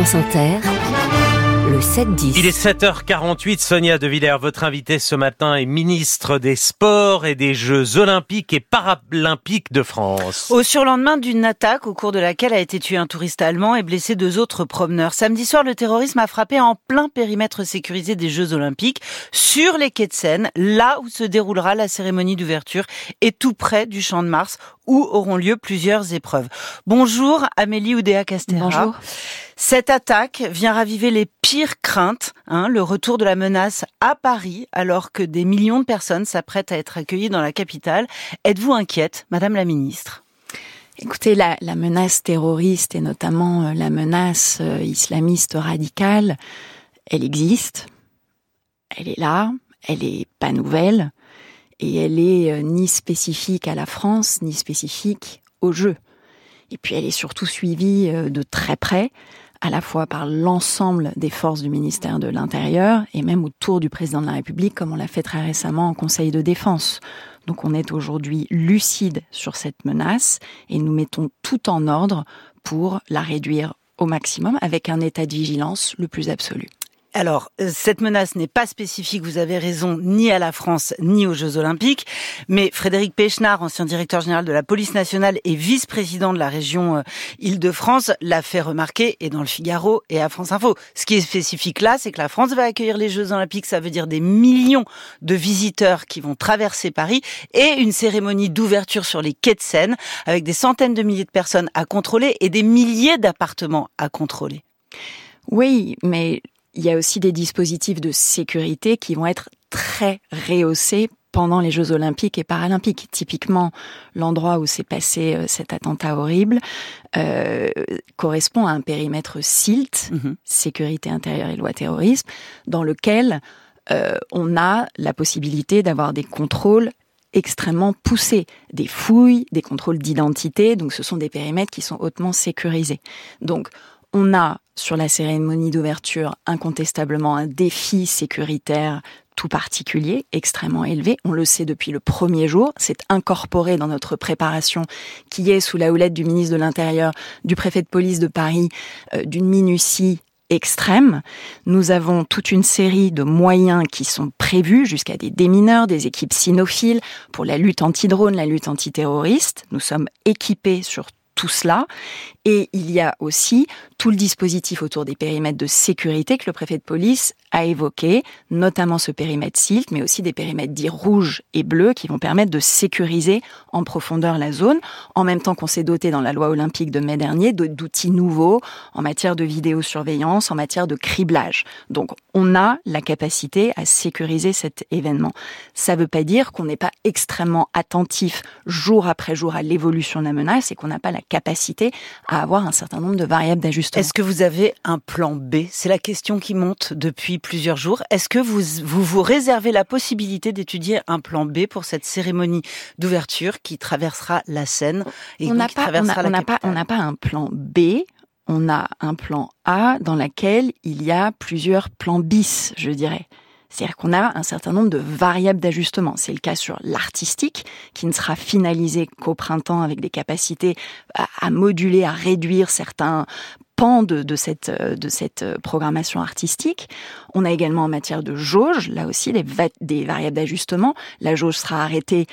France Inter, le 7-10. Il est 7h48, Sonia De Villers, votre invitée ce matin est ministre des Sports et des Jeux Olympiques et Paralympiques de France. Au surlendemain d'une attaque au cours de laquelle a été tué un touriste allemand et blessé deux autres promeneurs. Samedi soir, le terrorisme a frappé en plein périmètre sécurisé des Jeux Olympiques, sur les quais de Seine, là où se déroulera la cérémonie d'ouverture et tout près du Champ de Mars, où auront lieu plusieurs épreuves. Bonjour Amélie Oudéa Castera. Bonjour. Cette attaque vient raviver les pires craintes, hein, le retour de la menace à Paris, alors que des millions de personnes s'apprêtent à être accueillies dans la capitale. Êtes-vous inquiète, Madame la Ministre? Écoutez, la, menace terroriste et notamment euh, la menace euh, islamiste radicale, elle existe, elle est là, elle est pas nouvelle et elle est euh, ni spécifique à la France ni spécifique au jeu. Et puis elle est surtout suivie de très près à la fois par l'ensemble des forces du ministère de l'Intérieur et même autour du président de la République, comme on l'a fait très récemment en Conseil de défense. Donc on est aujourd'hui lucide sur cette menace et nous mettons tout en ordre pour la réduire au maximum avec un état de vigilance le plus absolu. Alors, euh, cette menace n'est pas spécifique, vous avez raison, ni à la France, ni aux Jeux Olympiques. Mais Frédéric Pechnard, ancien directeur général de la police nationale et vice-président de la région euh, Île-de-France, l'a fait remarquer, et dans le Figaro et à France Info. Ce qui est spécifique là, c'est que la France va accueillir les Jeux Olympiques, ça veut dire des millions de visiteurs qui vont traverser Paris, et une cérémonie d'ouverture sur les quais de Seine, avec des centaines de milliers de personnes à contrôler et des milliers d'appartements à contrôler. Oui, mais il y a aussi des dispositifs de sécurité qui vont être très rehaussés pendant les Jeux olympiques et paralympiques. Typiquement, l'endroit où s'est passé euh, cet attentat horrible euh, correspond à un périmètre SILT, mm-hmm. sécurité intérieure et loi terrorisme, dans lequel euh, on a la possibilité d'avoir des contrôles extrêmement poussés, des fouilles, des contrôles d'identité, donc ce sont des périmètres qui sont hautement sécurisés. Donc on a sur la cérémonie d'ouverture incontestablement un défi sécuritaire tout particulier, extrêmement élevé. On le sait depuis le premier jour. C'est incorporé dans notre préparation qui est sous la houlette du ministre de l'Intérieur, du préfet de police de Paris, euh, d'une minutie extrême. Nous avons toute une série de moyens qui sont prévus jusqu'à des démineurs, des équipes cynophiles pour la lutte anti-drone, la lutte antiterroriste. Nous sommes équipés sur tout cela. Et il y a aussi tout le dispositif autour des périmètres de sécurité que le préfet de police a évoqué, notamment ce périmètre SILT, mais aussi des périmètres dits rouges et bleus qui vont permettre de sécuriser en profondeur la zone, en même temps qu'on s'est doté dans la loi olympique de mai dernier d'outils nouveaux en matière de vidéosurveillance, en matière de criblage. Donc on a la capacité à sécuriser cet événement. Ça ne veut pas dire qu'on n'est pas extrêmement attentif jour après jour à l'évolution de la menace et qu'on n'a pas la capacité à avoir un certain nombre de variables d'ajustement. Est-ce que vous avez un plan B? C'est la question qui monte depuis plusieurs jours. Est-ce que vous, vous vous réservez la possibilité d'étudier un plan B pour cette cérémonie d'ouverture qui traversera la Seine et on n'a pas, on n'a pas, on n'a pas un plan B. On a un plan A dans lequel il y a plusieurs plans bis, je dirais. C'est-à-dire qu'on a un certain nombre de variables d'ajustement. C'est le cas sur l'artistique, qui ne sera finalisé qu'au printemps avec des capacités à, moduler, à réduire certains pans de, cette, de cette programmation artistique. On a également en matière de jauge, là aussi, des, des variables d'ajustement. La jauge sera arrêtée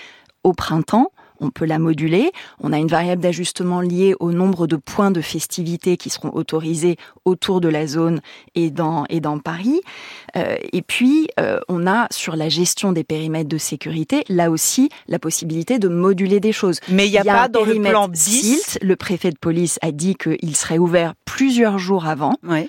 au printemps on peut la moduler. On a une variable d'ajustement liée au nombre de points de festivité qui seront autorisés autour de la zone et dans, et dans Paris. Euh, et puis, euh, on a sur la gestion des périmètres de sécurité, là aussi, la possibilité de moduler des choses. Mais il n'y a, pas dans le plan BIS. le préfet de police a dit qu'il serait ouvert plusieurs jours avant. Ouais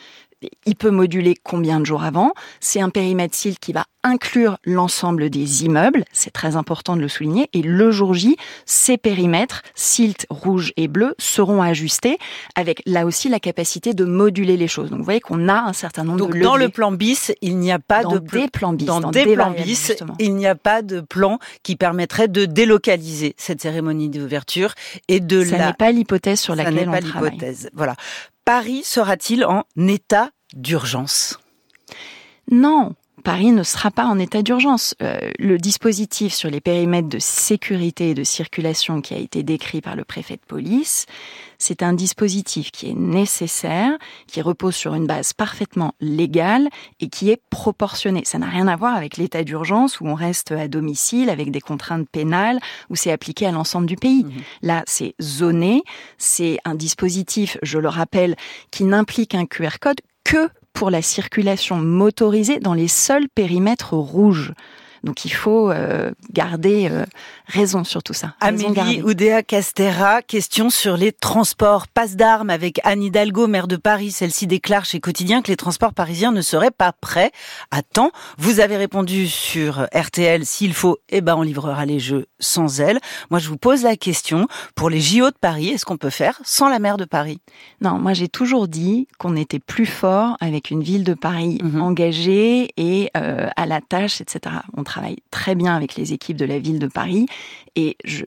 il peut moduler combien de jours avant. C'est un périmètre SILT qui va inclure l'ensemble des immeubles, c'est très important de le souligner, et le jour J, ces périmètres, SILT rouge et bleu, seront ajustés avec là aussi la capacité de moduler les choses. Donc vous voyez qu'on a un certain nombre Donc, de dans le plan bis, il n'y a pas de des plans bis, dans, des, plans bis, il n'y a pas de plan qui permettrait de délocaliser cette cérémonie d'ouverture et de Ça n'est pas l'hypothèse sur laquelle Ça on pas l'hypothèse. Voilà. Paris sera-t-il en état d'urgence? Non, Paris ne sera pas en état d'urgence. Euh, le dispositif sur les périmètres de sécurité et de circulation qui a été décrit par le préfet de police, c'est un dispositif qui est nécessaire, qui repose sur une base parfaitement légale et qui est proportionné. Ça n'a rien à voir avec l'état d'urgence où on reste à domicile avec des contraintes pénales, où c'est appliqué à l'ensemble du pays. Mmh. Là, c'est zoné, c'est un dispositif, je le rappelle, qui n'implique un QR code que pour la circulation motorisée dans les seuls périmètres rouges. Donc il faut euh, garder euh, raison sur tout ça. Amélie Oudéa Castera, question sur les transports. Passe d'armes avec Anne Hidalgo, maire de Paris. Celle-ci déclare chez Quotidien que les transports parisiens ne seraient pas prêts à temps. Vous avez répondu sur RTL, s'il faut, eh ben on livrera les jeux sans elle. Moi je vous pose la question, pour les JO de Paris, est-ce qu'on peut faire sans la maire de Paris? Non, moi j'ai toujours dit qu'on était plus fort avec une ville de Paris mhm. engagée et euh, à la tâche, etc travaille très bien avec les équipes de la ville de Paris. Et je,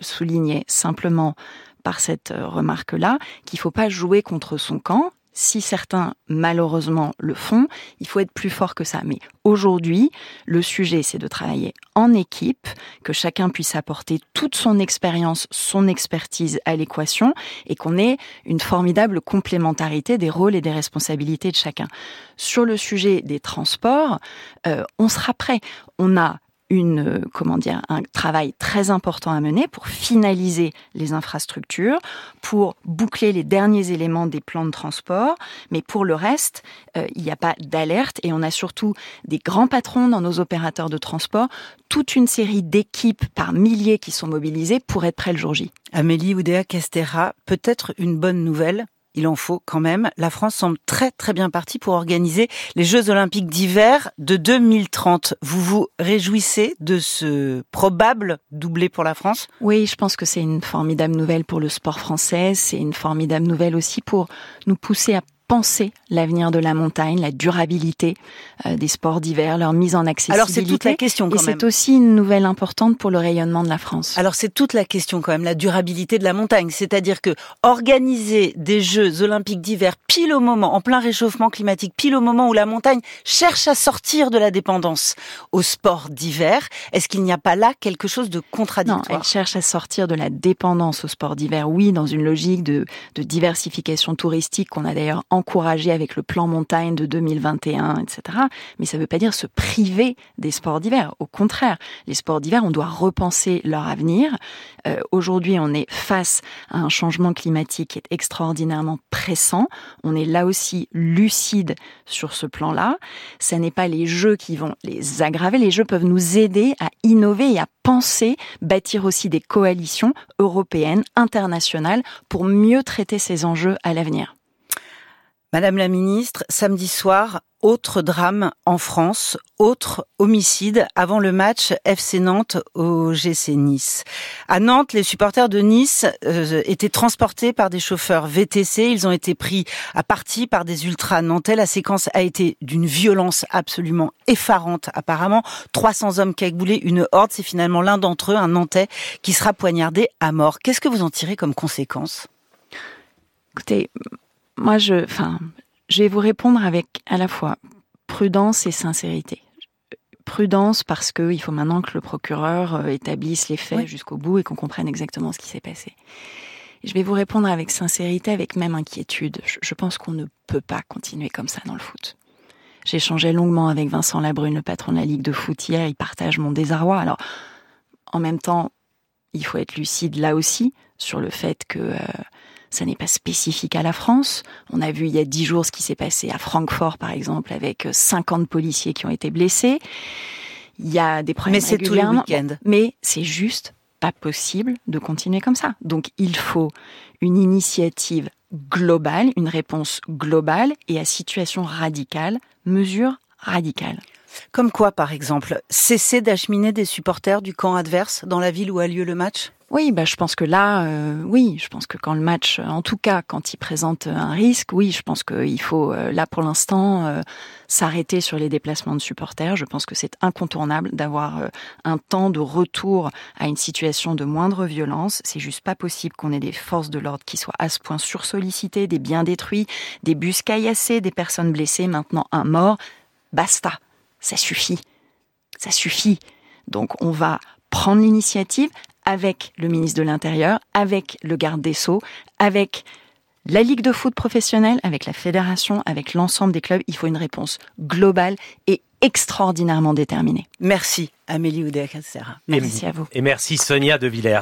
soulignais simplement par cette euh, remarque-là qu'il ne faut pas jouer contre son camp si certains malheureusement le font, il faut être plus fort que ça. Mais aujourd'hui, le sujet, c'est de travailler en équipe, que chacun puisse apporter toute son expérience, son expertise à l'équation, et qu'on ait une formidable complémentarité des rôles et des responsabilités de chacun. Sur le sujet des transports, euh, on sera prêt. On a une, comment dire, un travail très important à mener pour finaliser les infrastructures, pour boucler les derniers éléments des plans de transport. Mais pour le reste, euh, il n'y a pas d'alerte et on a surtout des grands patrons dans nos opérateurs de transport, toute une série d'équipes par milliers qui sont mobilisées pour être prêts le jour J. Amélie Oudéa Castera, peut-être une bonne nouvelle il en faut quand même. La France semble très très bien partie pour organiser les Jeux olympiques d'hiver de 2030. Vous vous réjouissez de ce probable doublé pour la France? Oui, je pense que c'est une formidable nouvelle pour le sport français. C'est une formidable nouvelle aussi pour nous pousser à penser l'avenir de la montagne, la durabilité euh, des sports d'hiver, leur mise en accessibilité. Alors c'est toute la question quand Et c'est aussi une nouvelle importante pour le rayonnement de la France. Alors c'est toute la question quand même, la durabilité de la montagne. C'est-à-dire que organiser des Jeux olympiques d'hiver pile au moment, en plein réchauffement climatique, pile au moment où la montagne cherche à sortir de la dépendance au sport d'hiver, est-ce qu'il n'y a pas là quelque chose de contradictoire? Non, elle cherche à sortir de la dépendance au sport d'hiver, oui, dans une logique de, de diversification touristique qu'on a d'ailleurs encourager avec le plan montagne de 2021, etc. Mais ça ne veut pas dire se priver des sports d'hiver. Au contraire, les sports d'hiver, on doit repenser leur avenir. Euh, aujourd'hui, on est face à un changement climatique qui est extraordinairement pressant. On est là aussi lucide sur ce plan-là. Ce n'est pas les jeux qui vont les aggraver. Les jeux peuvent nous aider à innover et à penser, bâtir aussi des coalitions européennes, internationales, pour mieux traiter ces enjeux à l'avenir. Madame la ministre, samedi soir, autre drame en France, autre homicide avant le match FC Nantes au GC Nice. À Nantes, les supporters de Nice euh, étaient transportés par des chauffeurs VTC. Ils ont été pris à partie par des ultras nantais. La séquence a été d'une violence absolument effarante apparemment. 300 hommes cagoulés, une horde. C'est finalement l'un d'entre eux, un Nantais, qui sera poignardé à mort. Qu'est-ce que vous en tirez comme conséquence? Écoutez, moi, je, enfin, je vais vous répondre avec à la fois prudence et sincérité. Prudence parce qu'il faut maintenant que le procureur euh, établisse les faits jusqu'au bout et qu'on comprenne exactement ce qui s'est passé. Je vais vous répondre avec sincérité, avec même inquiétude. Je pense qu'on ne peut pas continuer comme ça dans le foot. J'ai échangé longuement avec Vincent Labrune, le patron de la Ligue de foot hier. Il partage mon désarroi. Alors, en même temps, il faut être lucide là aussi sur le fait que euh, ça n'est pas spécifique à la France. On a vu il y a dix jours ce qui s'est passé à Francfort, par exemple, avec 50 euh, policiers qui ont été blessés. Il y a des problèmes Mais c'est tous les week-ends. Mais c'est juste pas possible de continuer comme ça. Donc il faut une initiative globale, une réponse globale et à situation radicale, mesure radicale. Comme quoi, par exemple, cesser d'acheminer des supporters du camp adverse dans la ville où a lieu le match? Oui, bah, je pense que là, euh, oui, je pense que quand le match, en tout cas, quand il présente un risque, oui, je pense qu'il faut, euh, là, pour l'instant, euh, s'arrêter sur les déplacements de supporters. Je pense que c'est incontournable d'avoir un temps de retour à une situation de moindre violence. C'est juste pas possible qu'on ait des forces de l'ordre qui soient à ce point sursollicitées, des biens détruits, des bus caillassés, des personnes blessées, maintenant un mort. Basta. Ça suffit. Ça suffit. Donc on va prendre l'initiative avec le ministre de l'Intérieur, avec le garde des Sceaux, avec la Ligue de foot professionnelle, avec la fédération, avec l'ensemble des clubs. Il faut une réponse globale et extraordinairement déterminée. Merci Amélie oudéa Merci à vous. Et merci Sonia De Villers.